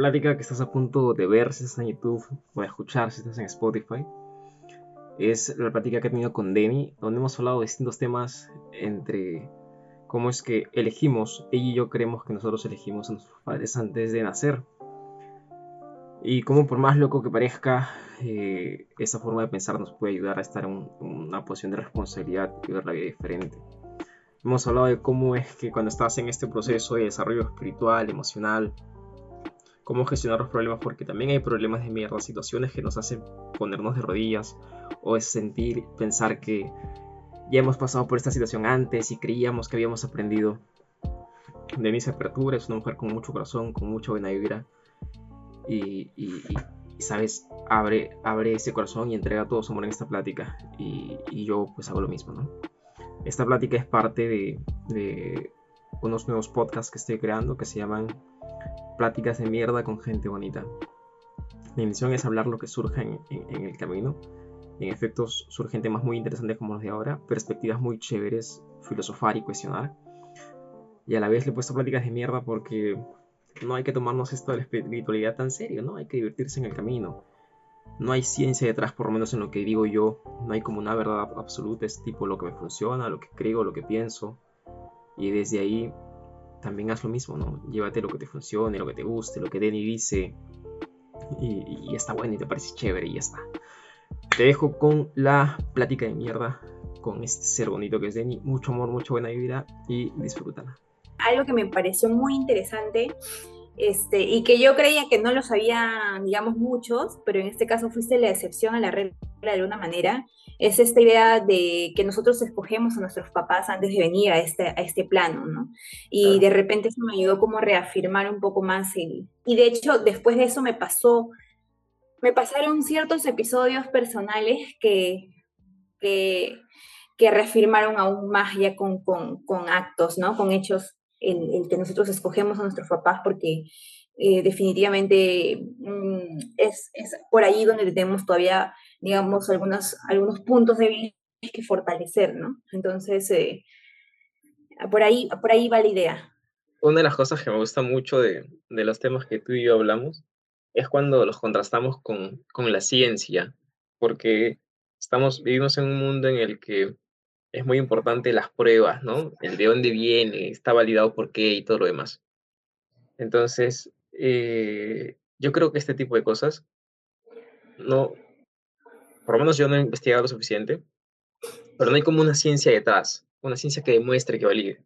plática que estás a punto de ver si estás en YouTube o de escuchar si estás en Spotify es la plática que he tenido con Deni, donde hemos hablado de distintos temas entre cómo es que elegimos, ella y yo creemos que nosotros elegimos a nuestros padres antes de nacer. Y cómo por más loco que parezca, eh, esa forma de pensar nos puede ayudar a estar en, una posición de responsabilidad y ver la vida diferente. Hemos hablado de cómo es que cuando estás en este proceso de desarrollo espiritual, emocional, cómo gestionar los problemas, porque también hay problemas de mierda, situaciones que nos hacen ponernos de rodillas o es sentir, pensar que ya hemos pasado por esta situación antes y creíamos que habíamos aprendido. Denise Apertura es una mujer con mucho corazón, con mucha buena vibra y, sabes, abre, abre ese corazón y entrega todo su amor en esta plática y, yo pues hago lo mismo, ¿no? Esta plática es parte de, de unos nuevos podcasts que estoy creando que se llaman pláticas de mierda con gente bonita. Mi intención es hablar lo que surja en, el camino. En efectos surgen temas muy interesantes como los de ahora, perspectivas muy chéveres, filosofar y cuestionar. Y a la vez le he puesto pláticas de mierda porque no hay que tomarnos esto de la espiritualidad tan serio, ¿no? Hay que divertirse en el camino. No hay ciencia detrás, por lo menos en lo que digo yo. No hay como una verdad absoluta, es tipo lo que me funciona, lo que creo, lo que pienso. Y desde ahí también haz lo mismo, ¿no? Llévate lo que te funcione, lo que te guste, lo que Denny dice. Y, está bueno y te parece chévere y ya está. Te dejo con la plática de mierda con este ser bonito que es Denny. Mucho amor, mucha buena vida y disfrútala. Algo que me pareció muy interesante este, y que yo creía que no lo sabían, digamos, muchos, pero en este caso fuiste la excepción a la regla de alguna manera, es esta idea de que nosotros escogemos a nuestros papás antes de venir a este, a este plano, ¿no? Y de repente eso me ayudó como a reafirmar un poco más el... Y de hecho, después de eso me pasó, me pasaron ciertos episodios personales que, que, que reafirmaron aún más ya con, con, con actos, ¿no? Con hechos el, que nosotros escogemos a nuestros papás porque eh, definitivamente mm, es, es, por ahí donde tenemos todavía, digamos, algunos, algunos puntos débiles que fortalecer, ¿no? Entonces, eh, por, ahí, por ahí va la idea. Una de las cosas que me gusta mucho de, de los temas que tú y yo hablamos es cuando los contrastamos con, con la ciencia, porque estamos, vivimos en un mundo en el que es muy importante las pruebas, ¿no? El de dónde viene, está validado por qué y todo lo demás. Entonces, eh, yo creo que este tipo de cosas, no, por lo menos yo no he investigado lo suficiente, pero no hay como una ciencia detrás, una ciencia que demuestre que valide.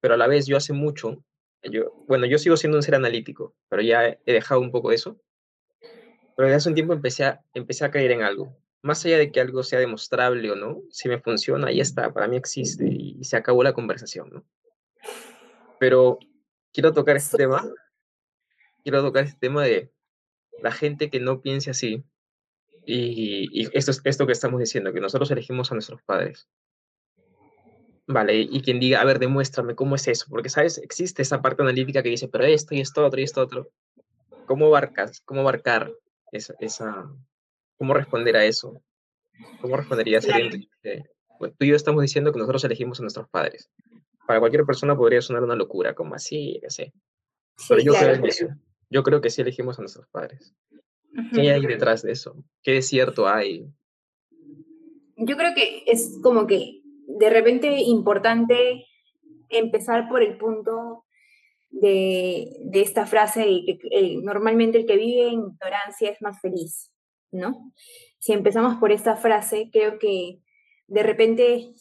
Pero a la vez yo hace mucho, yo, bueno, yo sigo siendo un ser analítico, pero ya he dejado un poco eso. Pero hace un tiempo empecé a, empecé a creer en algo más allá de que algo sea demostrable o no, si me funciona, ahí está, para mí existe y se acabó la conversación, ¿no? Pero quiero tocar este tema, quiero tocar este tema de la gente que no piense así y, esto es esto que estamos diciendo, que nosotros elegimos a nuestros padres. Vale, y quien diga, a ver, demuéstrame cómo es eso, porque, ¿sabes? Existe esa parte analítica que dice, pero esto y esto otro y esto otro. ¿Cómo abarcas, cómo abarcar esa, esa, ¿Cómo responder a eso? ¿Cómo responderías a alguien tú y yo estamos diciendo que nosotros elegimos a nuestros padres? Para cualquier persona podría sonar una locura, como así, qué sé. Pero yo, creo que, yo creo que sí elegimos a nuestros padres. ¿Qué hay detrás de eso? ¿Qué es cierto hay? Yo creo que es como que de repente importante empezar por el punto de, de esta frase de que normalmente el que vive en ignorancia es más feliz. ¿No? Si empezamos por esta frase, creo que de repente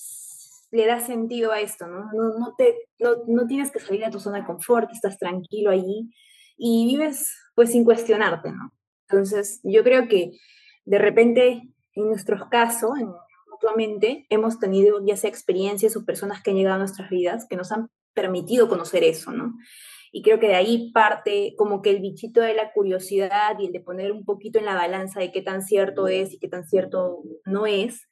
le da sentido a esto, ¿no? No, te, no, tienes que salir de tu zona de confort, estás tranquilo allí y vives pues sin cuestionarte, ¿no? Entonces, yo creo que de repente, en nuestros casos, mutuamente, hemos tenido ya sea experiencias o personas que han llegado a nuestras vidas que nos han permitido conocer eso, ¿no? Y creo que de ahí parte como que el bichito de la curiosidad y el de poner un poquito en la balanza de qué tan cierto es y qué tan cierto no es,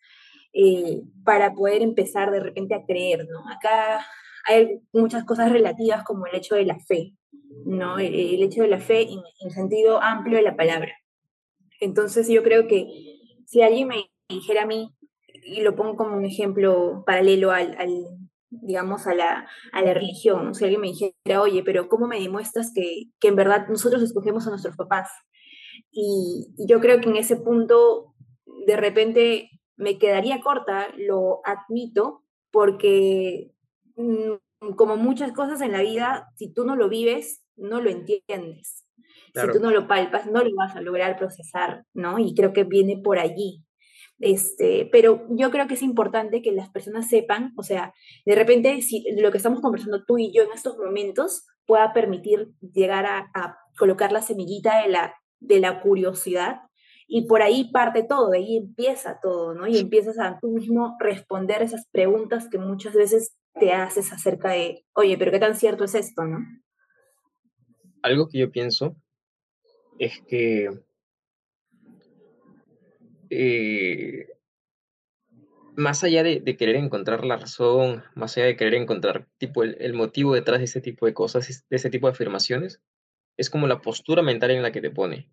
eh, para poder empezar de repente a creer, ¿no? Acá hay muchas cosas relativas como el hecho de la fe, ¿no? El, hecho de la fe en, el sentido amplio de la palabra. Entonces yo creo que si alguien me dijera a mí, y lo pongo como un ejemplo paralelo al, digamos, a la, a la religión. Si alguien me dijera, oye, pero ¿cómo me demuestras que, que en verdad nosotros escogemos a nuestros papás? Y, yo creo que en ese punto, de repente, me quedaría corta, lo admito, porque mm, como muchas cosas en la vida, si tú no lo vives, no lo entiendes. Si tú no lo palpas, no lo vas a lograr procesar, ¿no? Y creo que viene por allí. Este, pero yo creo que es importante que las personas sepan, o sea, de repente, si lo que estamos conversando tú y yo en estos momentos pueda permitir llegar a, colocar la semillita de la, de la curiosidad y por ahí parte todo, de ahí empieza todo, ¿no? Y empiezas a tú mismo responder esas preguntas que muchas veces te haces acerca de, oye, pero ¿qué tan cierto es esto, no? Algo que yo pienso es que eh, más allá de, querer encontrar la razón, más allá de querer encontrar tipo el, motivo detrás de ese tipo de cosas, de ese tipo de afirmaciones, es como la postura mental en la que te pone.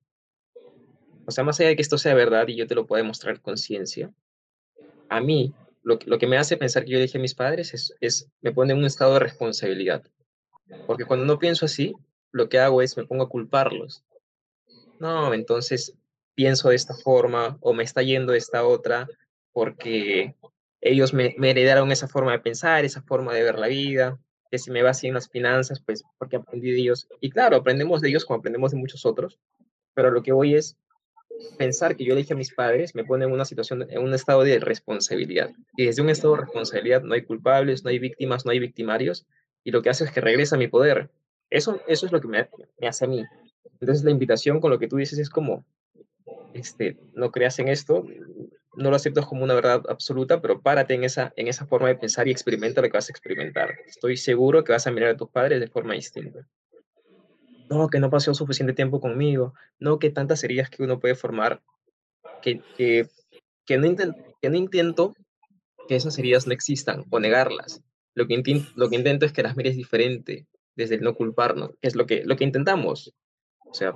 O sea, más allá de que esto sea verdad y yo te lo pueda demostrar con ciencia, a mí lo, lo, que me hace pensar que yo dije a mis padres es, es, me pone en un estado de responsabilidad. Porque cuando no pienso así, lo que hago es me pongo a culparlos. No, entonces pienso de esta forma o me está yendo de esta otra porque ellos me, heredaron esa forma de pensar, esa forma de ver la vida, que si me va así en las finanzas, pues porque aprendí de ellos. Y claro, aprendemos de ellos como aprendemos de muchos otros, pero lo que voy es pensar que yo elegí a mis padres me pone en una situación, en un estado de responsabilidad. Y desde un estado de responsabilidad no hay culpables, no hay víctimas, no hay victimarios, y lo que hace es que regresa mi poder. Eso, eso es lo que me, me hace a mí. Entonces la invitación con lo que tú dices es como, este, no creas en esto, no lo aceptas como una verdad absoluta, pero párate en esa, en esa forma de pensar y experimenta lo que vas a experimentar. Estoy seguro que vas a mirar a tus padres de forma distinta. No, que no pasó suficiente tiempo conmigo, no, que tantas heridas que uno puede formar, que, que, que, no, que no intento que esas heridas no existan o negarlas. Lo que, lo que intento es que las mires diferente, desde el no culparnos, que es lo que, lo que intentamos. O sea,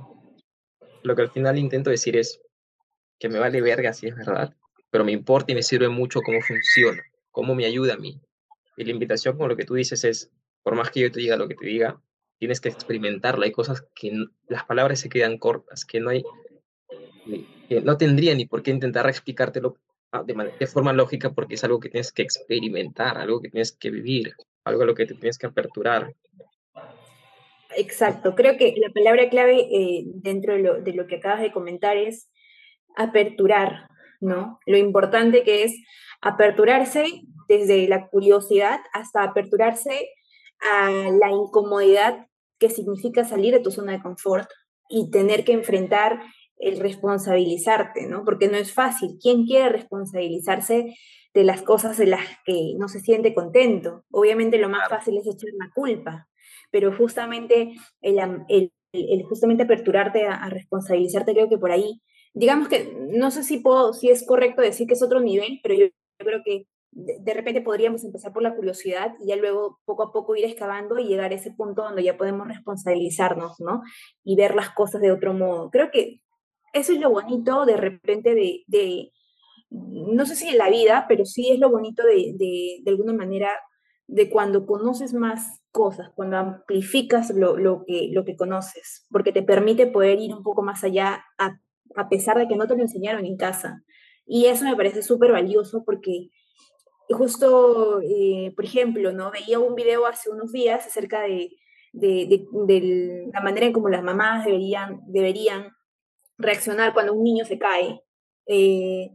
lo que al final intento decir es que me vale verga si es verdad, pero me importa y me sirve mucho cómo funciona, cómo me ayuda a mí. Y la invitación con lo que tú dices es, por más que yo te diga lo que te diga, tienes que experimentarlo. Hay cosas que las palabras se quedan cortas, que no hay, que no tendría ni por qué intentar explicártelo ah, de, de, forma lógica porque es algo que tienes que experimentar, algo que tienes que vivir, algo a lo que tienes que aperturar. Exacto, creo que la palabra clave eh, dentro de lo, que acabas de comentar es aperturar, ¿no? Lo importante que es aperturarse desde la curiosidad hasta aperturarse a la incomodidad que significa salir de tu zona de confort y tener que enfrentar el responsabilizarte, ¿no? Porque no es fácil. ¿Quién quiere responsabilizarse de las cosas de las que no se siente contento? Obviamente lo más fácil es echar la culpa, pero justamente el, el, justamente aperturarte a, responsabilizarte, creo que por ahí, digamos que no sé si, puedo, si es correcto decir que es otro nivel, pero yo, creo que de, repente podríamos empezar por la curiosidad y ya luego poco a poco ir excavando y llegar a ese punto donde ya podemos responsabilizarnos, ¿no? Y ver las cosas de otro modo. Creo que eso es lo bonito de repente de, de no sé si en la vida, pero sí es lo bonito de, de, de alguna manera de cuando conoces más cosas, cuando amplificas lo, lo, que, lo que conoces, porque te permite poder ir un poco más allá a, a pesar de que no te lo enseñaron en casa. Y eso me parece súper valioso porque justo, eh, por ejemplo, ¿no? veía un video hace unos días acerca de, de, la manera en cómo las mamás deberían, deberían reaccionar cuando un niño se cae. Eh,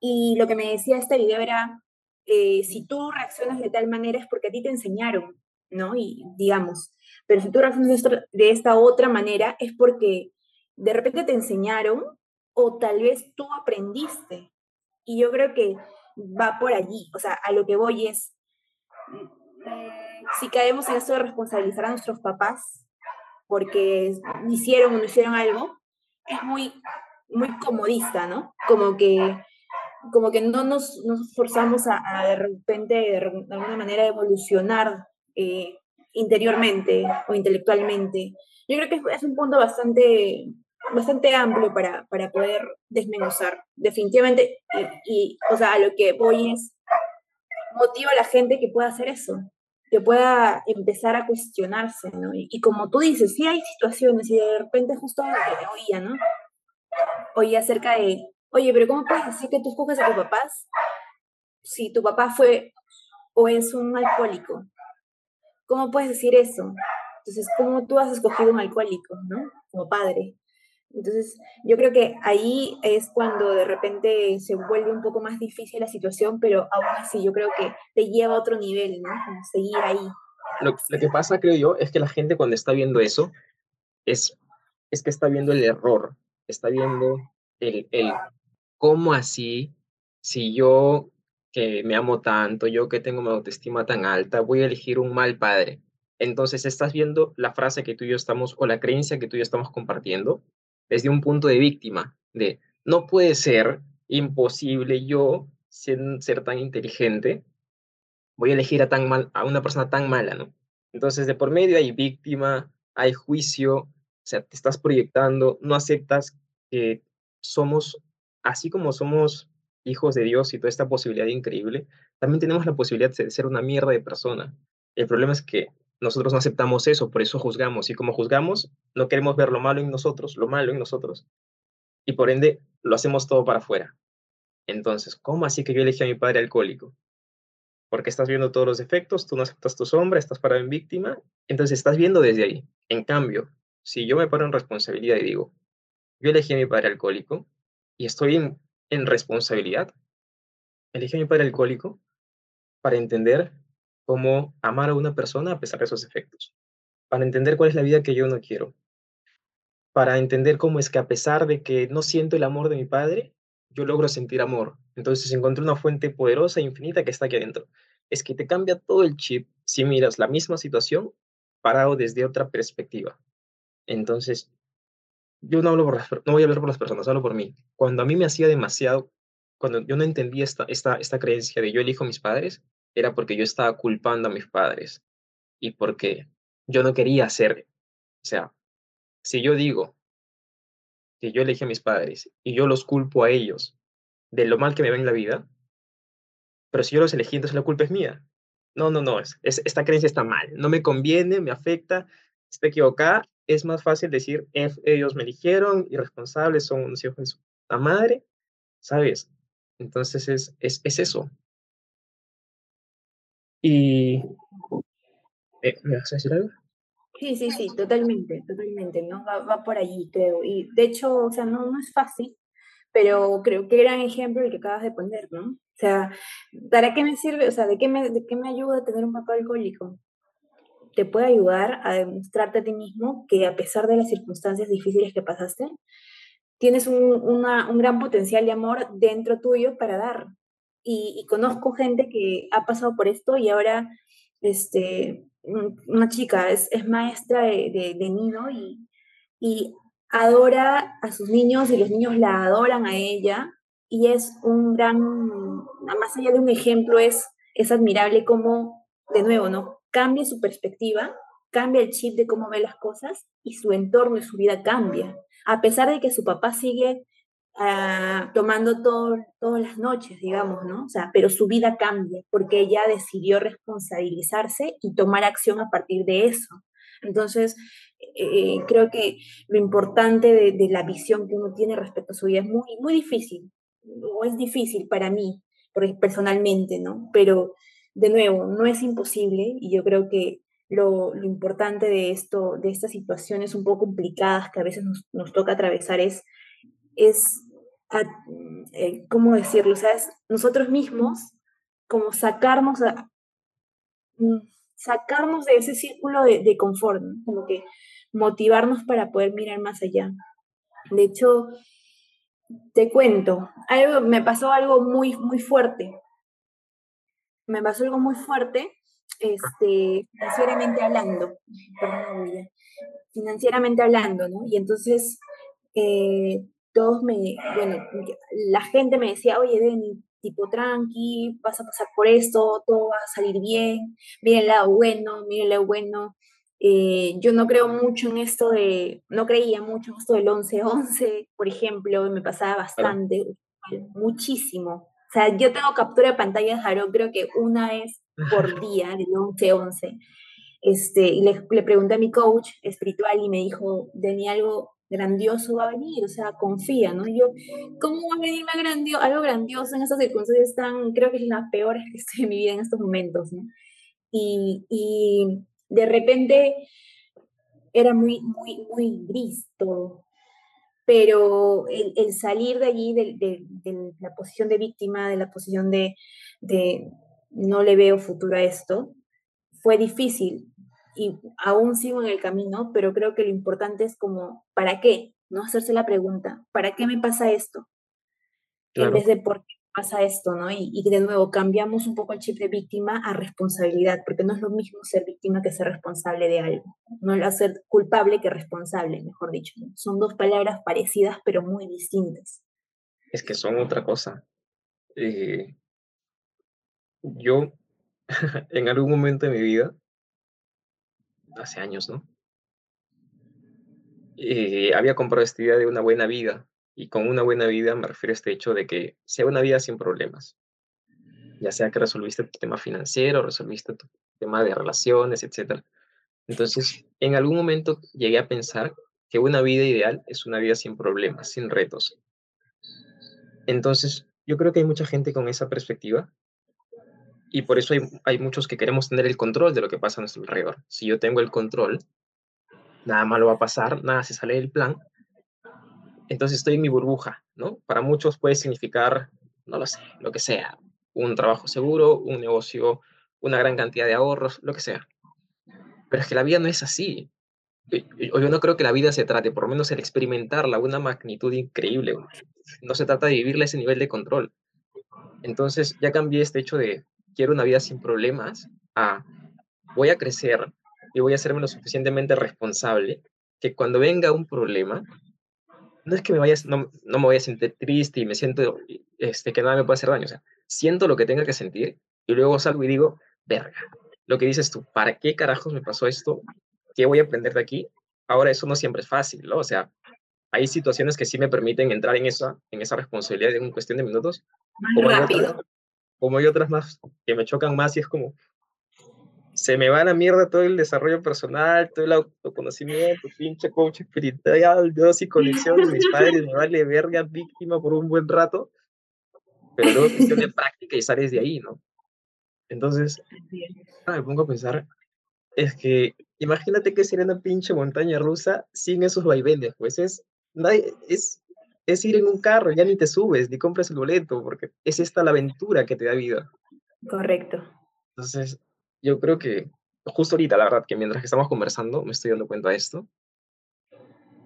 y lo que me decía este video era, eh, si tú reaccionas de tal manera es porque a ti te enseñaron, ¿no? Y digamos, pero si tú reaccionas de esta otra manera es porque de repente te enseñaron o tal vez tú aprendiste. Y yo creo que va por allí, o sea, a lo que voy es, mm, si caemos en esto de responsabilizar a nuestros papás porque hicieron o no hicieron algo, es muy, muy comodista, ¿no? Como que como que no nos, nos forzamos a, de repente, de, alguna manera, evolucionar eh, interiormente o intelectualmente. Yo creo que es, un punto bastante, bastante amplio para, para poder desmenuzar, definitivamente. Y, o sea, a lo que voy es, motiva a la gente que pueda hacer eso, que pueda empezar a cuestionarse, ¿no? Y, como tú dices, sí hay situaciones y de repente justo oía, ¿no? Oía acerca de, oye, pero ¿cómo puedes decir que tú escoges a tus papás si tu papá fue o es un alcohólico? ¿Cómo puedes decir eso? Entonces, ¿cómo tú has escogido un alcohólico, ¿no? Como padre. Entonces, yo creo que ahí es cuando de repente se vuelve un poco más difícil la situación, pero aún así yo creo que te lleva a otro nivel, ¿no? Como seguir ahí. Lo, que pasa, creo yo, es que la gente cuando está viendo eso, es, es que está viendo el error, está viendo el, el cómo así, si yo que me amo tanto, yo que tengo mi autoestima tan alta, voy a elegir un mal padre. Entonces estás viendo la frase que tú y yo estamos, o la creencia que tú y yo estamos compartiendo, desde un punto de víctima, de no puede ser imposible yo ser, tan inteligente, voy a elegir a, tan mal, a una persona tan mala, ¿no? Entonces, de por medio hay víctima, hay juicio, o sea, te estás proyectando, no aceptas que somos, así como somos hijos de Dios y toda esta posibilidad increíble, también tenemos la posibilidad de ser una mierda de persona. El problema es que nosotros no aceptamos eso, por eso juzgamos. Y como juzgamos, no queremos ver lo malo en nosotros, lo malo en nosotros. Y por ende, lo hacemos todo para afuera. Entonces, ¿cómo así que yo elegí a mi padre alcohólico? Porque estás viendo todos los defectos, tú no aceptas tu sombra, estás parado en víctima, entonces estás viendo desde ahí. En cambio, si yo me paro en responsabilidad y digo, yo elegí a mi padre alcohólico y estoy en, en responsabilidad, elegí a mi padre alcohólico para entender cómo amar a una persona a pesar de esos efectos, para entender cuál es la vida que yo no quiero, para entender cómo es que a pesar de que no siento el amor de mi padre, yo logro sentir amor. Entonces encontré una fuente poderosa e infinita que está aquí adentro. Es que te cambia todo el chip si miras la misma situación parado desde otra perspectiva. Entonces, yo no hablo por no voy a hablar por las personas, hablo por mí. Cuando a mí me hacía demasiado, cuando yo no entendía esta, esta, esta creencia de yo elijo a mis padres, era porque yo estaba culpando a mis padres y porque yo no quería hacer, o sea, si yo digo que yo elegí a mis padres y yo los culpo a ellos de lo mal que me ven en la vida, pero si yo los elegí, entonces la culpa es mía. No, no, no, es, esta creencia está mal, no me conviene, me afecta, está equivocada. Es más fácil decir, ellos me eligieron, irresponsables, son unos hijos de su madre, ¿sabes? Entonces es, es, es eso, y... Eh, ¿Me vas a decir algo? Sí, sí, sí, totalmente, totalmente, ¿no? Va, por allí, creo. Y de hecho, o sea, no, no es fácil, pero creo que gran ejemplo el que acabas de poner, ¿no? O sea, ¿para qué me sirve? O sea, ¿de qué me, de qué me ayuda tener un papá alcohólico? Te puede ayudar a demostrarte a ti mismo que a pesar de las circunstancias difíciles que pasaste, tienes un, una, un gran potencial de amor dentro tuyo para dar, y, conozco gente que ha pasado por esto y ahora, este, una chica es, es maestra de, de, niño y, y adora a sus niños y los niños la adoran a ella y es un gran, más allá de un ejemplo, es, es admirable cómo, de nuevo, ¿no? Cambia su perspectiva, cambia el chip de cómo ve las cosas y su entorno y su vida cambia. A pesar de que su papá sigue Ah, tomando todo, todas las noches, digamos, ¿no? O sea, pero su vida cambia porque ella decidió responsabilizarse y tomar acción a partir de eso. Entonces, eh, creo que lo importante de, la visión que uno tiene respecto a su vida es muy, muy difícil, o es difícil para mí, personalmente, ¿no? Pero, de nuevo, no es imposible y yo creo que lo, lo importante de esto, de estas situaciones un poco complicadas que a veces nos toca atravesar es es, eh, ¿cómo decirlo? O sea, es nosotros mismos como sacarnos, mm, sacarnos de ese círculo de, confort, como que motivarnos para poder mirar más allá. De hecho, te cuento, algo, me pasó algo muy, muy fuerte. Me pasó algo muy fuerte, este, financieramente hablando, financieramente hablando, ¿no? Y entonces eh, todos me, bueno, la gente me decía, oye, Denny, tipo tranqui, vas a pasar por esto, todo va a salir bien, miren el lado bueno, miren el lado bueno. Eh, yo no creo mucho en esto de, no creía mucho en esto del 11-11, por ejemplo, me pasaba bastante, muchísimo. sea, yo tengo captura de pantalla de Jaro, creo que una vez por día, de 11 a 11. Este, y le, le, pregunté a mi coach espiritual y me dijo, Deni, algo grandioso va a venir, o sea, confía, ¿no? Y yo, ¿cómo va a venir grandio algo grandioso en estas circunstancias tan, creo que es la peor que estoy en mi vida en estos momentos, ¿no? Y, y de repente era muy, muy, muy gris todo. Pero el, el salir de allí, de, de, de, la posición de víctima, de la posición de, de no le veo futuro a esto, fue difícil y aún sigo en el camino, pero creo que lo importante es como, ¿para qué? No hacerse la pregunta, ¿para qué me pasa esto? En vez de por qué pasa esto, ¿no? Y, y, de nuevo, cambiamos un poco el chip de víctima a responsabilidad, porque no es lo mismo ser víctima que ser responsable de algo. No es ser culpable que responsable, mejor dicho. Son dos palabras parecidas, pero muy distintas. Es que son otra cosa. Eh, yo, en algún momento de mi vida, hace años, ¿no? Eh, había comprado esta idea de una buena vida. Y con una buena vida me refiero a este hecho de que sea una vida sin problemas. Ya sea que resolviste tu tema financiero, resolviste tu tema de relaciones, etc. Entonces, en algún momento llegué a pensar que una vida ideal es una vida sin problemas, sin retos. Entonces, yo creo que hay mucha gente con esa perspectiva y por eso hay, hay, muchos que queremos tener el control de lo que pasa a nuestro alrededor. Si yo tengo el control, nada malo va a pasar, nada se sale del plan. Entonces estoy en mi burbuja, ¿no? Para muchos puede significar, no lo sé, lo que sea, un trabajo seguro, un negocio, una gran cantidad de ahorros, lo que sea. Pero es que la vida no es así. Yo, yo no creo que la vida se trate, por lo menos el experimentarla, una magnitud increíble. No se trata de vivirle ese nivel de control. Entonces ya cambié este hecho de quiero una vida sin problemas, a voy a crecer y voy a hacerme lo suficientemente responsable que cuando venga un problema, no es que me vaya, no, no me voy a sentir triste y me siento este, que nada me puede hacer daño, o sea, siento lo que tenga que sentir y luego salgo y digo, verga, lo que dices tú, ¿para qué carajos me pasó esto? ¿Qué voy a aprender de aquí? Ahora eso no siempre es fácil, ¿no? O sea, hay situaciones que sí me permiten entrar en esa, en esa responsabilidad en cuestión de minutos. Más rápido como hay otras más que me chocan más y es como, se me va a la mierda todo el desarrollo personal, todo el autoconocimiento, pinche coach espiritual, Dios y conexión de mis padres, me vale verga víctima por un buen rato, pero luego es cuestión de práctica y sales de ahí, ¿no? Entonces, me pongo a pensar, es que imagínate que sería una pinche montaña rusa sin esos vaivenes, pues es, nadie, es es ir en un carro, ya ni te subes, ni compras el boleto, porque es esta la aventura que te da vida. Correcto. Entonces, yo creo que justo ahorita, la verdad, que mientras que estamos conversando, me estoy dando cuenta de esto,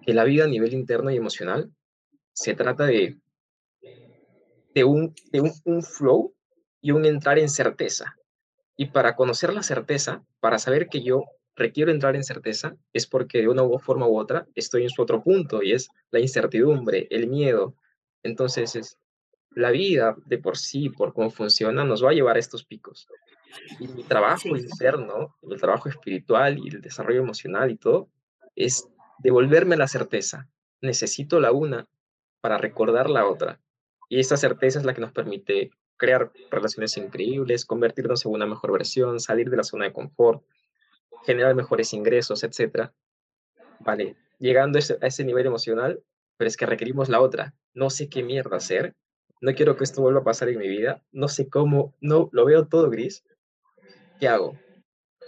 que la vida a nivel interno y emocional se trata de, de, un, de un, un flow y un entrar en certeza. Y para conocer la certeza, para saber que yo requiero entrar en certeza es porque de una forma u otra estoy en su otro punto y es la incertidumbre, el miedo. Entonces, es, la vida de por sí, por cómo funciona, nos va a llevar a estos picos. Y mi trabajo interno, el trabajo espiritual y el desarrollo emocional y todo, es devolverme la certeza. Necesito la una para recordar la otra. Y esa certeza es la que nos permite crear relaciones increíbles, convertirnos en una mejor versión, salir de la zona de confort, generar mejores ingresos, etcétera. Vale, llegando a ese, nivel emocional, pero es que requerimos la otra. No sé qué mierda hacer, no quiero que esto vuelva a pasar en mi vida, no sé cómo, no, lo veo todo gris. ¿Qué hago?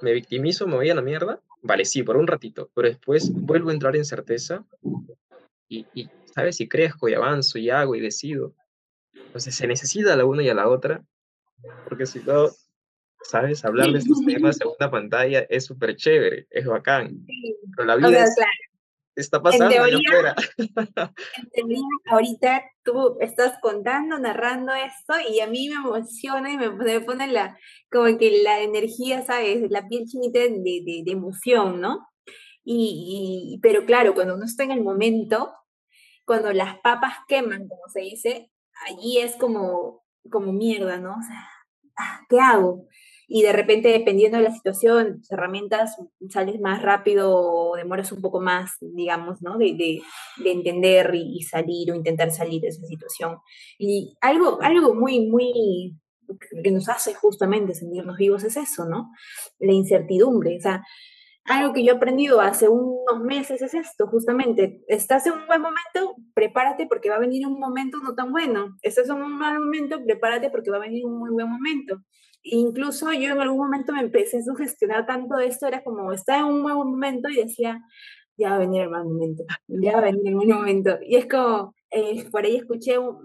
¿Me victimizo, me voy a la mierda? Vale, sí, por un ratito, pero después vuelvo a entrar en certeza y, y ¿sabes? Y crezco y avanzo y hago y decido. Entonces se necesita la una y a la otra, porque si no, ¿sabes? Hablar de estos temas en una pantalla es súper chévere, es bacán. Pero la vida está pasando en teoría, En teoría, ahorita tú estás contando, narrando esto y a mí me emociona y me, pone la, como que la energía, ¿sabes? La piel chinita de, de, de emoción, ¿no? Y, y, pero claro, cuando uno está en el momento, cuando las papas queman, como se dice, allí es como, como mierda, ¿no? O sea, ¿qué hago? y de repente, dependiendo de la situación, herramientas, sales más rápido o demoras un poco más, digamos, ¿no? De, de, de entender y, salir o intentar salir de esa situación. Y algo, algo muy, muy que nos hace justamente sentirnos vivos es eso, ¿no? La incertidumbre. O sea, algo que yo he aprendido hace unos meses es esto, justamente, estás en un buen momento, prepárate porque va a venir un momento no tan bueno, estás en un mal momento, prepárate porque va a venir un muy buen momento. Incluso yo en algún momento me empecé a sugestionar tanto esto, era como, estaba en un buen momento y decía, ya va a venir el mal momento, ya va a venir el buen momento. Y es como, eh, por ahí escuché un,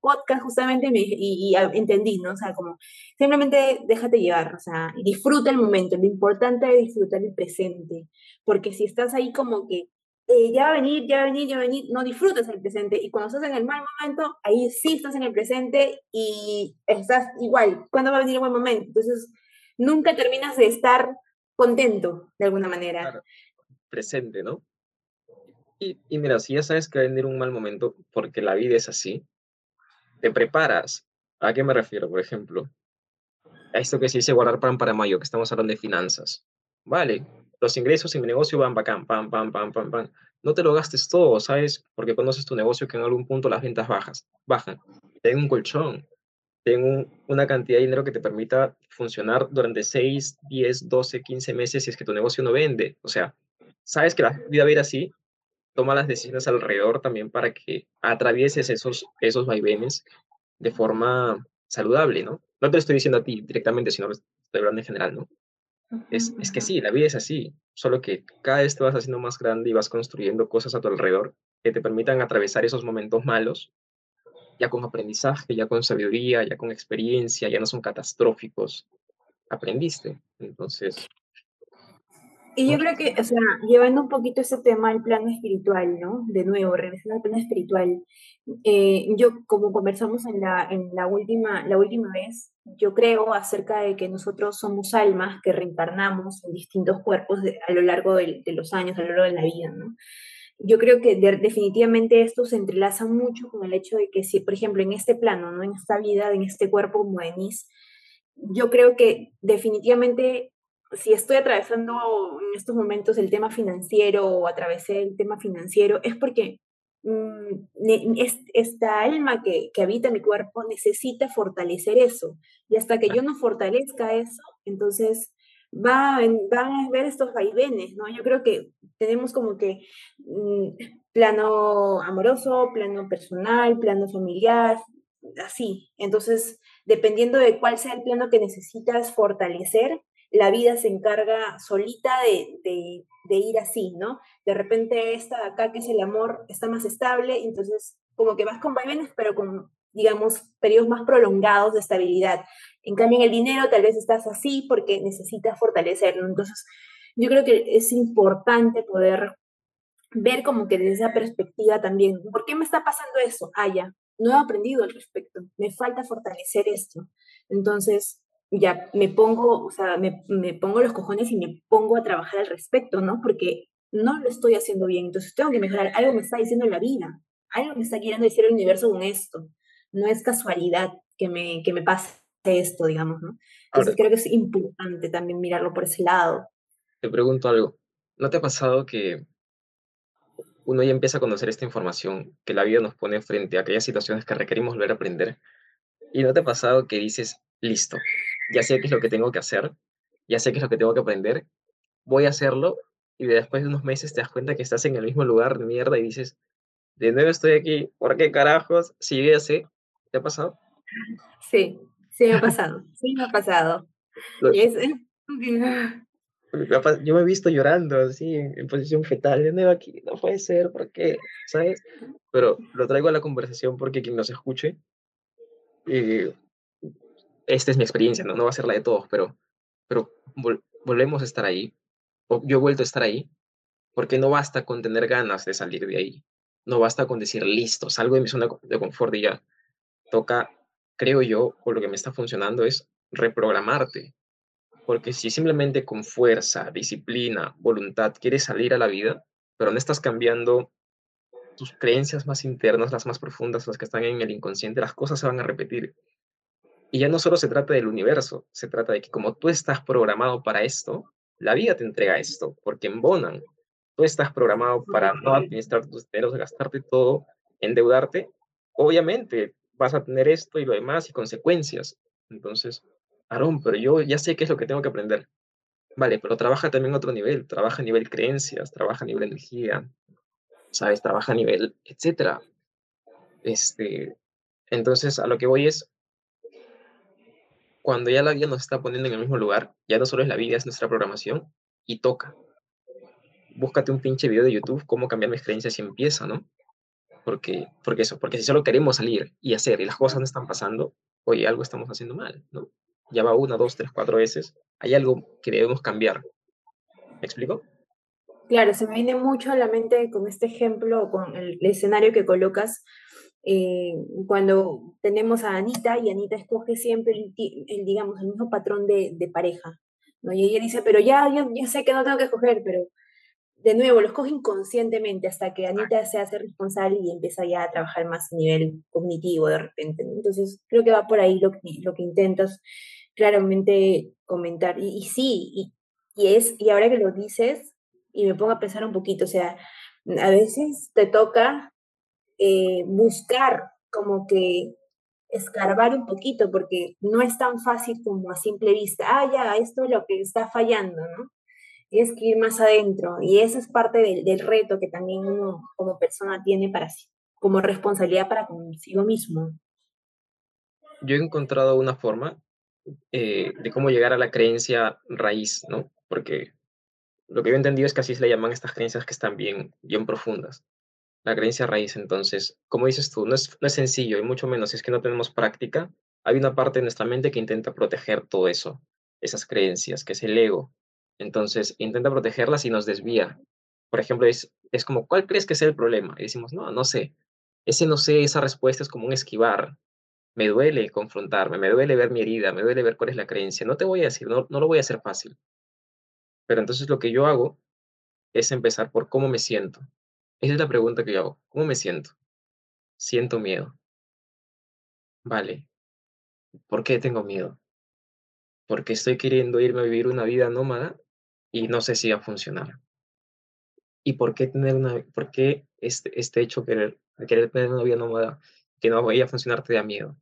podcast justamente y, entendí, ¿no? O sea, como simplemente déjate llevar, o sea, disfruta el momento, lo importante es disfrutar el presente, porque si estás ahí como que eh, ya va a venir, ya va a venir, ya va a venir, no disfrutas el presente y cuando estás en el mal momento, ahí sí estás en el presente y estás igual, ¿cuándo va a venir el buen momento? Entonces, nunca terminas de estar contento de alguna manera. presente, ¿no? Y, mira, si ya sabes que va a venir un mal momento, porque la vida es así, te preparas. ¿A qué me refiero? Por ejemplo, a esto que se dice guardar pan para mayo, que estamos hablando de finanzas. Vale, los ingresos en mi negocio van bacán, pam, pam, pam, pam, pam. No te lo gastes todo, ¿sabes? Porque conoces tu negocio que en algún punto las ventas bajan. Ten un colchón, ten una cantidad de dinero que te permita funcionar durante 6, 10, 12, 15 meses si es que tu negocio no vende. O sea, sabes que la vida va a ir así, toma las decisiones alrededor también para que atravieses esos, esos vaivenes de forma saludable, ¿no? No te lo estoy diciendo a ti directamente, sino estoy hablando en general, ¿no? Es, es, que sí, la vida es así, solo que cada vez te vas haciendo más grande y vas construyendo cosas a tu alrededor que te permitan atravesar esos momentos malos, ya con aprendizaje, ya con sabiduría, ya con experiencia, ya no son catastróficos. Aprendiste. Entonces, y yo creo que, o sea, llevando un poquito ese tema al plano espiritual, ¿no? De nuevo, regresando al plano espiritual. Eh, yo, como conversamos en la, en la, última, la última vez, yo creo acerca de que nosotros somos almas que reencarnamos en distintos cuerpos a lo largo de, de, los años, a lo largo de la vida, ¿no? Yo creo que definitivamente esto se entrelaza mucho con el hecho de que si, por ejemplo, en este plano, ¿no? En esta vida, en este cuerpo como Denise, yo creo que definitivamente si estoy atravesando en estos momentos el tema financiero o atravesé el tema financiero, es porque mm, esta alma que, que, habita mi cuerpo necesita fortalecer eso. Y hasta que yo no fortalezca eso, entonces va, van a ver estos vaivenes, ¿no? Yo creo que tenemos como que mm, plano amoroso, plano personal, plano familiar, así. Entonces, dependiendo de cuál sea el plano que necesitas fortalecer, la vida se encarga solita de, ir así, ¿no? De repente esta de acá, que es el amor, está más estable, entonces como que vas con vaivenes, pero con, digamos, periodos más prolongados de estabilidad. En cambio, en el dinero tal vez estás así porque necesitas fortalecerlo. Entonces, yo creo que es importante poder ver como que desde esa perspectiva también, ¿por qué me está pasando eso? Ah, ya, no he aprendido al respecto, me falta fortalecer esto. Entonces, ya me pongo, o sea, me, me, pongo los cojones y me pongo a trabajar al respecto, ¿no? Porque no lo estoy haciendo bien, entonces tengo que mejorar. Algo me está diciendo la vida, algo me está queriendo decir el universo con esto. No es casualidad que me, que me pase esto, digamos, ¿no? Entonces creo que es importante también mirarlo por ese lado. Te pregunto algo, ¿no te ha pasado que uno ya empieza a conocer esta información, que la vida nos pone frente a aquellas situaciones que requerimos volver a aprender? ¿Y no te ha pasado que dices, listo, ya sé qué es lo que tengo que hacer, ya sé qué es lo que tengo que aprender, voy a hacerlo y después de unos meses te das cuenta que estás en el mismo lugar de mierda y dices, de nuevo estoy aquí, ¿por qué carajos? Si yo ya sé, ¿te ha pasado? Sí, sí me ha pasado, sí me ha pasado. Yo me he visto llorando así, en, posición fetal, de nuevo aquí, no puede ser, ¿por qué? ¿Sabes? Pero lo traigo a la conversación porque quien nos escuche, y esta es mi experiencia, no, no va a ser la de todos, pero, pero volvemos a estar ahí, o yo he vuelto a estar ahí, porque no basta con tener ganas de salir de ahí, no basta con decir, listo, salgo de mi zona de confort y ya. Toca, creo yo, o lo que me está funcionando es reprogramarte, porque si simplemente con fuerza, disciplina, voluntad quieres salir a la vida, pero no estás cambiando tus creencias más internas, las más profundas, las que están en el inconsciente, las cosas se van a repetir Y ya no solo se trata del universo, se trata de que como tú estás programado para esto, la vida te entrega esto, porque embonan. Tú estás programado para no administrar tus dineros, gastarte todo, endeudarte. Obviamente vas a tener esto y lo demás y consecuencias. Entonces, Aarón, pero yo ya sé qué es lo que tengo que aprender. Vale, pero trabaja también a otro nivel, trabaja a nivel creencias, trabaja a nivel energía, ¿sabes? Trabaja a nivel, etcétera. Este, entonces, a lo que voy es, cuando ya la vida nos está poniendo en el mismo lugar, ya no solo es la vida, es nuestra programación, y toca. Búscate un pinche video de YouTube, cómo cambiar mis creencias y empieza, ¿no? Porque, porque eso, porque si solo queremos salir y hacer y las cosas no están pasando, oye, algo estamos haciendo mal, ¿no? Ya va una, dos, tres, cuatro veces, hay algo que debemos cambiar. ¿Me explico? Claro, se me viene mucho a la mente con este ejemplo, con el, escenario que colocas, eh, cuando tenemos a Anita y Anita escoge siempre el, digamos, el mismo patrón de, de, pareja. ¿no? Y ella dice, pero ya, ya sé que no tengo que escoger, pero de nuevo, lo escoge inconscientemente hasta que Anita se hace responsable y empieza ya a trabajar más a nivel cognitivo de repente. Entonces, creo que va por ahí lo que, lo que intentas claramente comentar. Y, y sí, y, y, es, y ahora que lo dices, y me pongo a pensar un poquito, o sea, a veces te toca eh, buscar como que escarbar un poquito, porque no es tan fácil como a simple vista, ah, ya, esto es lo que está fallando, ¿no? Tienes que ir más adentro, y eso es parte del, del reto que también uno como persona tiene para sí, como responsabilidad para consigo mismo. Yo he encontrado una forma eh, de cómo llegar a la creencia raíz, ¿no? Porque lo que yo he entendido es que así se le llaman estas creencias que están bien, bien profundas. La creencia raíz, entonces, como dices tú, no es, no es sencillo y mucho menos si es que no tenemos práctica. Hay una parte de nuestra mente que intenta proteger todo eso, esas creencias, que es el ego. Entonces, intenta protegerlas y nos desvía. Por ejemplo, es, es como, ¿cuál crees que es el problema? Y decimos, no, no sé. Ese no sé, esa respuesta es como un esquivar. Me duele confrontarme, me duele ver mi herida, me duele ver cuál es la creencia. No te voy a decir, no, no lo voy a hacer fácil. Pero entonces lo que yo hago es empezar por cómo me siento. Esa es la pregunta que yo hago. ¿Cómo me siento? Siento miedo. Vale. ¿Por qué tengo miedo? Porque estoy queriendo irme a vivir una vida nómada y no sé si va a funcionar. ¿Y por qué tener una, por qué este, este hecho querer, querer tener una vida nómada que no vaya a funcionar te da miedo?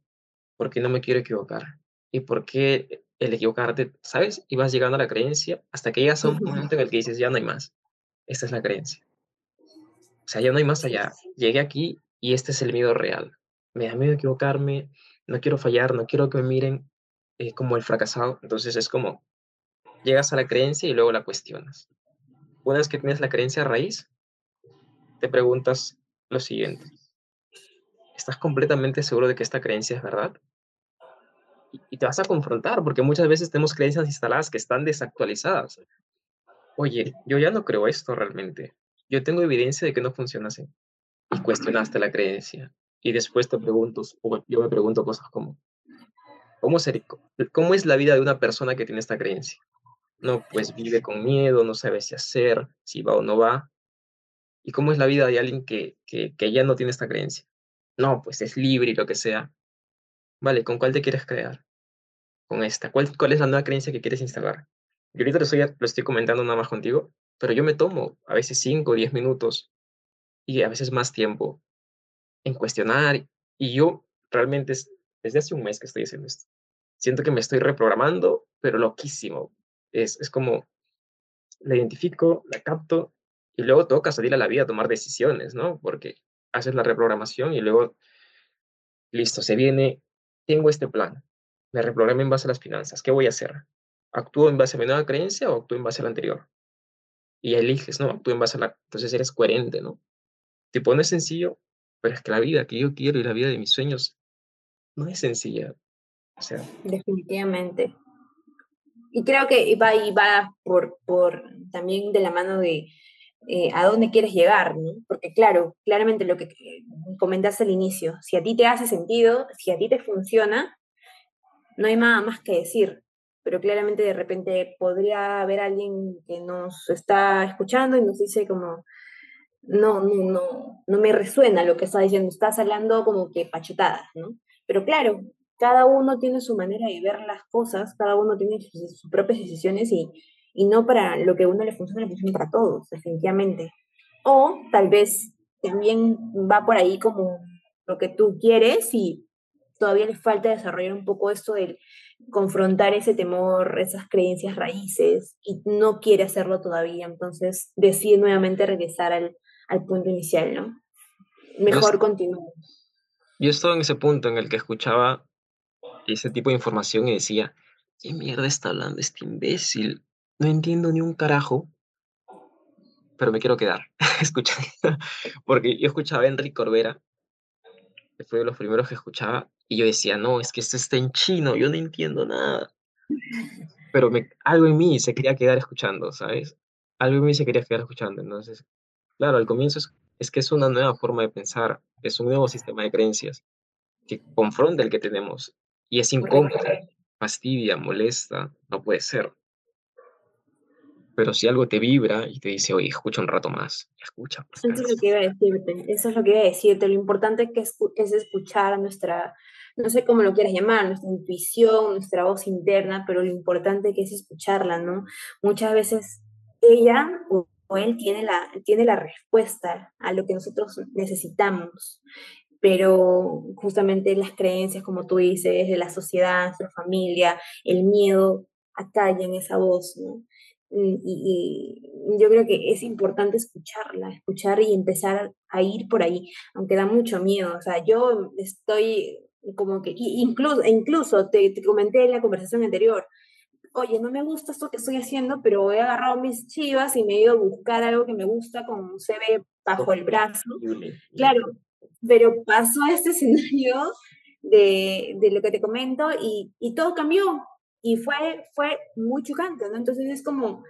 Porque no me quiero equivocar. ¿Y por qué el equivocarte, ¿sabes? Y vas llegando a la creencia hasta que llegas a un momento en el que dices, ya no hay más. Esta es la creencia. Sea, ya no hay más allá. Llegué aquí y este es el miedo real. Me da miedo equivocarme, no quiero fallar, no quiero que me miren eh, como el fracasado. Entonces es como, llegas a la creencia y luego la cuestionas. Una vez que tienes la creencia raíz, te preguntas lo siguiente. ¿Estás completamente seguro de que esta creencia es verdad? y te vas a confrontar, porque muchas veces tenemos creencias instaladas que están desactualizadas. Oye, yo ya no creo esto realmente. Yo tengo evidencia de que no funciona así. Y cuestionaste la creencia. Y después te pregunto, o yo me pregunto cosas como, ¿cómo, ser, ¿cómo es la vida de una persona que tiene esta creencia? No, pues vive con miedo, no sabe si hacer, si va o no va. ¿Y cómo es la vida de alguien que, que, que ya no tiene esta creencia? No, pues es libre y lo que sea. Vale, ¿con cuál te quieres crear? Con esta. ¿Cuál, cuál es la nueva creencia que quieres instalar? Yo ahorita lo estoy, lo estoy comentando nada más contigo, pero yo me tomo a veces 5 o 10 minutos y a veces más tiempo en cuestionar. Y yo realmente es, desde hace un mes que estoy haciendo esto. Siento que me estoy reprogramando, pero loquísimo. Es, es como la identifico, la capto y luego toca salir a la vida a tomar decisiones, ¿no? Porque haces la reprogramación y luego, listo, se viene tengo este plan, me reprogramé en base a las finanzas, ¿qué voy a hacer? ¿Actúo en base a mi nueva creencia o actúo en base a la anterior? Y eliges, ¿no? Actúo en base a la... Entonces eres coherente, ¿no? Te pones sencillo, pero es que la vida que yo quiero y la vida de mis sueños no es sencilla. Definitivamente. Y creo que va y va por, por también de la mano de eh, a dónde quieres llegar, ¿no? Porque claro, claramente lo que comentaste al inicio, si a ti te hace sentido, si a ti te funciona, no hay nada más que decir, pero claramente de repente podría haber alguien que nos está escuchando y nos dice como, no, no, no, no me resuena lo que está diciendo, estás hablando como que pachetadas, ¿no? Pero claro, cada uno tiene su manera de ver las cosas, cada uno tiene sus, propias decisiones y, y, no para lo que a uno le funciona, le funciona para todos, definitivamente. O tal vez también va por ahí como lo que tú quieres y todavía le falta desarrollar un poco esto del confrontar ese temor, esas creencias raíces y no quiere hacerlo todavía, entonces decide nuevamente regresar al, al punto inicial, ¿no? Mejor continuar. Yo estaba en ese punto en el que escuchaba ese tipo de información y decía, ¿qué mierda está hablando este imbécil? No entiendo ni un carajo, pero me quiero quedar escuchando, porque yo escuchaba a Enrique Corbera, que fue de los primeros que escuchaba, y yo decía, no, es que esto está en chino, yo no entiendo nada. Pero me, algo en mí se quería quedar escuchando, ¿sabes? Algo en mí se quería quedar escuchando. Entonces, claro, al comienzo es, es que es una nueva forma de pensar, es un nuevo sistema de creencias que confronta el que tenemos. Y es incómodo, fastidia, molesta, no puede ser. Pero si algo te vibra y te dice, oye, escucha un rato más, escucha. Eso es lo que iba a decirte, eso es lo que iba a decirte. Lo importante que es, es escuchar a nuestra, no sé cómo lo quieras llamar, nuestra intuición, nuestra voz interna, pero lo importante es escucharla, ¿no? Muchas veces ella o él tiene la, tiene la respuesta a lo que nosotros necesitamos, pero justamente las creencias, como tú dices, de la sociedad, la familia, el miedo, acallan esa voz, ¿no? Y, yo creo que es importante escucharla, escuchar y empezar a ir por ahí, aunque da mucho miedo. O sea, yo estoy como que, incluso, incluso te, te comenté en la conversación anterior, oye, no me gusta esto que estoy haciendo, pero he agarrado mis chivas y me he ido a buscar algo que me gusta con un CV bajo el brazo. Claro, pero pasó este escenario de, de, lo que te comento y, y, todo cambió y fue, fue muy chocante, ¿no? Entonces es como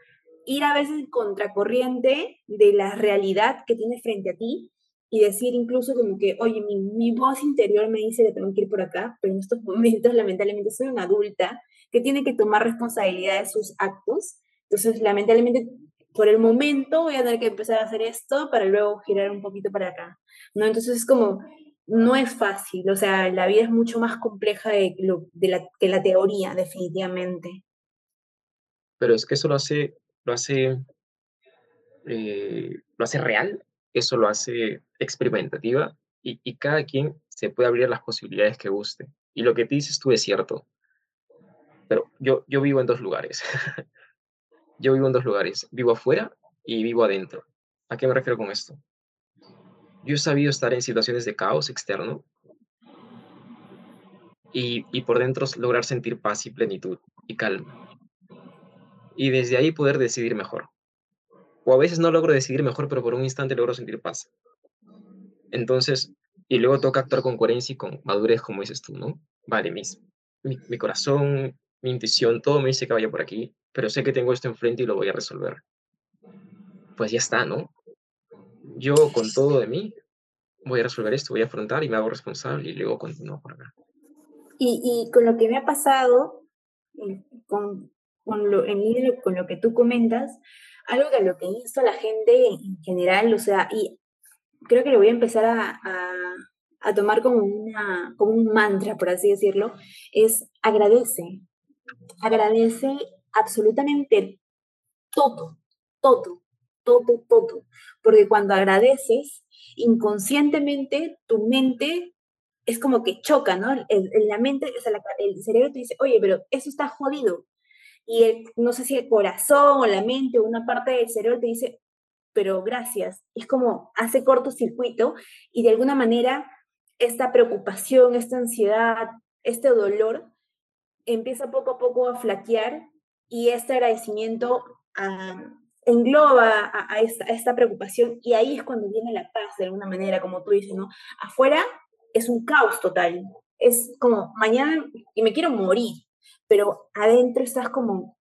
ir a veces contracorriente de la realidad que tienes frente a ti y decir incluso como que, oye, mi, mi, voz interior me dice que tengo que ir por acá, pero en estos momentos lamentablemente soy una adulta que tiene que tomar responsabilidad de sus actos, entonces lamentablemente por el momento voy a tener que empezar a hacer esto para luego girar un poquito para acá, ¿no? Entonces es como, no es fácil, o sea, la vida es mucho más compleja de, lo, de la, que la teoría, definitivamente. Pero es que eso lo hace, lo hace, eh, lo hace real, eso lo hace experimentativa y, cada quien se puede abrir las posibilidades que guste. Y lo que dices tú es cierto. Pero yo, yo vivo en dos lugares. yo vivo en dos lugares. Vivo afuera y vivo adentro. ¿A qué me refiero con esto? Yo he sabido estar en situaciones de caos externo y, y por dentro lograr sentir paz y plenitud y calma. Y desde ahí poder decidir mejor. O a veces no logro decidir mejor, pero por un instante logro sentir paz. Entonces, y luego toca actuar con coherencia y con madurez, como dices tú, ¿no? Vale, mis, mi, mi corazón, mi intuición, todo me dice que vaya por aquí, pero sé que tengo esto enfrente y lo voy a resolver. Pues ya está, ¿no? yo con todo de mí voy a resolver esto, voy a afrontar y me hago responsable y luego continúo por acá. Y, y con lo que me ha pasado, con, con lo, en línea con lo que tú comentas, algo que lo que hizo la gente en general, o sea, y creo que lo voy a empezar a, a, tomar como, una, como un mantra, por así decirlo, es agradece, agradece absolutamente todo, todo, todo, todo. Porque cuando agradeces, inconscientemente tu mente es como que choca, ¿no? La mente, o sea, el cerebro te dice, oye, pero eso está jodido. Y el, no sé si el corazón o la mente o una parte del cerebro te dice, pero gracias. Es como hace cortocircuito y de alguna manera esta preocupación, esta ansiedad, este dolor empieza poco a poco a flaquear y este agradecimiento a, engloba a, esta, preocupación y ahí es cuando viene la paz de alguna manera, como tú dices, ¿no? Afuera es un caos total, es como mañana y me quiero morir, pero adentro estás como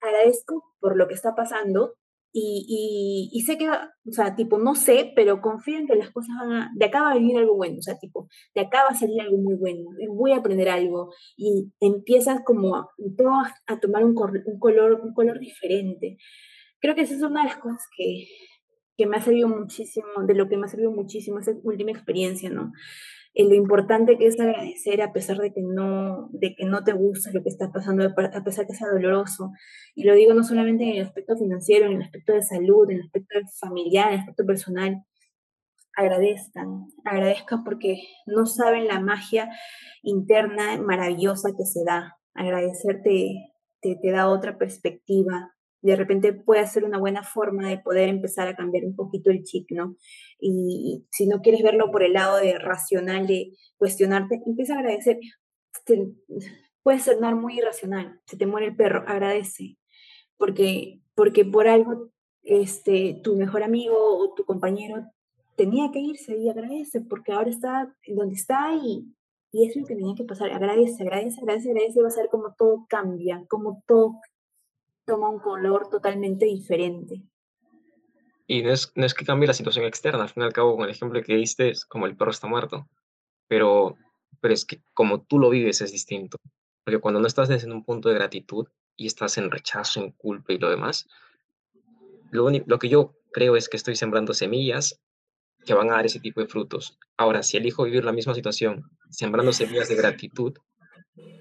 agradezco por lo que está pasando y, y, sé que, o sea, tipo, no sé, pero confío en que las cosas van a, de acá va a venir algo bueno, o sea, tipo, de acá va a salir algo muy bueno, voy a aprender algo y empiezas como todo a, tomar un, un, color, un color diferente creo que esa es una de las cosas que, que me ha servido muchísimo, de lo que me ha servido muchísimo esa última experiencia, ¿no? Eh, lo importante que es agradecer a pesar de que no, de que no te gusta lo que está pasando, a pesar que sea doloroso. Y lo digo no solamente en el aspecto financiero, en el aspecto de salud, en el aspecto familiar, en el aspecto personal. Agradezcan, agradezcan porque no saben la magia interna maravillosa que se da. Agradecerte te, te da otra perspectiva, de repente puede ser una buena forma de poder empezar a cambiar un poquito el chip, ¿no? Y, si no quieres verlo por el lado de racional, de cuestionarte, empieza a agradecer. puede sonar muy irracional, se te muere el perro, agradece, porque, porque por algo este, tu mejor amigo o tu compañero tenía que irse y agradece, porque ahora está donde está y, y es lo que tenía que pasar. Agradece, agradece, agradece, agradece, y va a ser como todo cambia, como todo toma un color totalmente diferente. Y no es, no es que cambie la situación externa, al fin y al cabo, con el ejemplo que diste, es como el perro está muerto, pero, pero es que como tú lo vives es distinto, porque cuando no estás desde un punto de gratitud y estás en rechazo, en culpa y lo demás, lo, único, lo que yo creo es que estoy sembrando semillas que van a dar ese tipo de frutos. Ahora, si elijo vivir la misma situación, sembrando semillas de gratitud,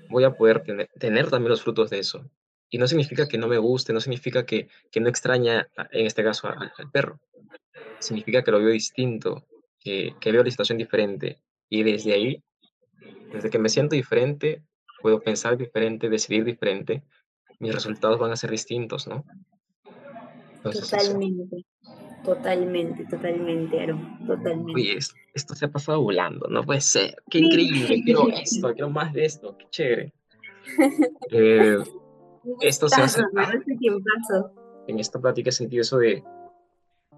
voy a poder tener, tener también los frutos de eso. Y no significa que no me guste, no significa que, que no extraña, en este caso, al, perro. Significa que lo veo distinto, que, que veo la situación diferente. Y desde ahí, desde que me siento diferente, puedo pensar diferente, decidir diferente, mis resultados van a ser distintos, ¿no? totalmente, totalmente, totalmente, Aaron, totalmente. Oye, esto, se ha pasado volando, no puede ser. Qué increíble, quiero esto, quiero más de esto, qué chévere. Eh, esto se hace. En esta plática he sentido eso de.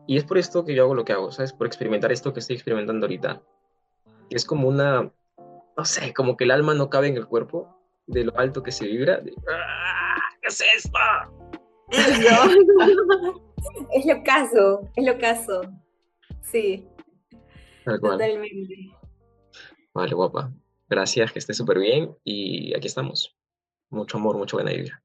Y es por esto que yo hago lo que hago, ¿sabes? Por experimentar esto que estoy experimentando ahorita. Es como una. No sé, como que el alma no cabe en el cuerpo de lo alto que se vibra. ¡Ah! ¿Qué es esto? es lo caso, es lo caso. Sí. Totalmente. Vale, guapa. Gracias, que esté súper bien y aquí estamos. Mucho amor, mucho buena vibra.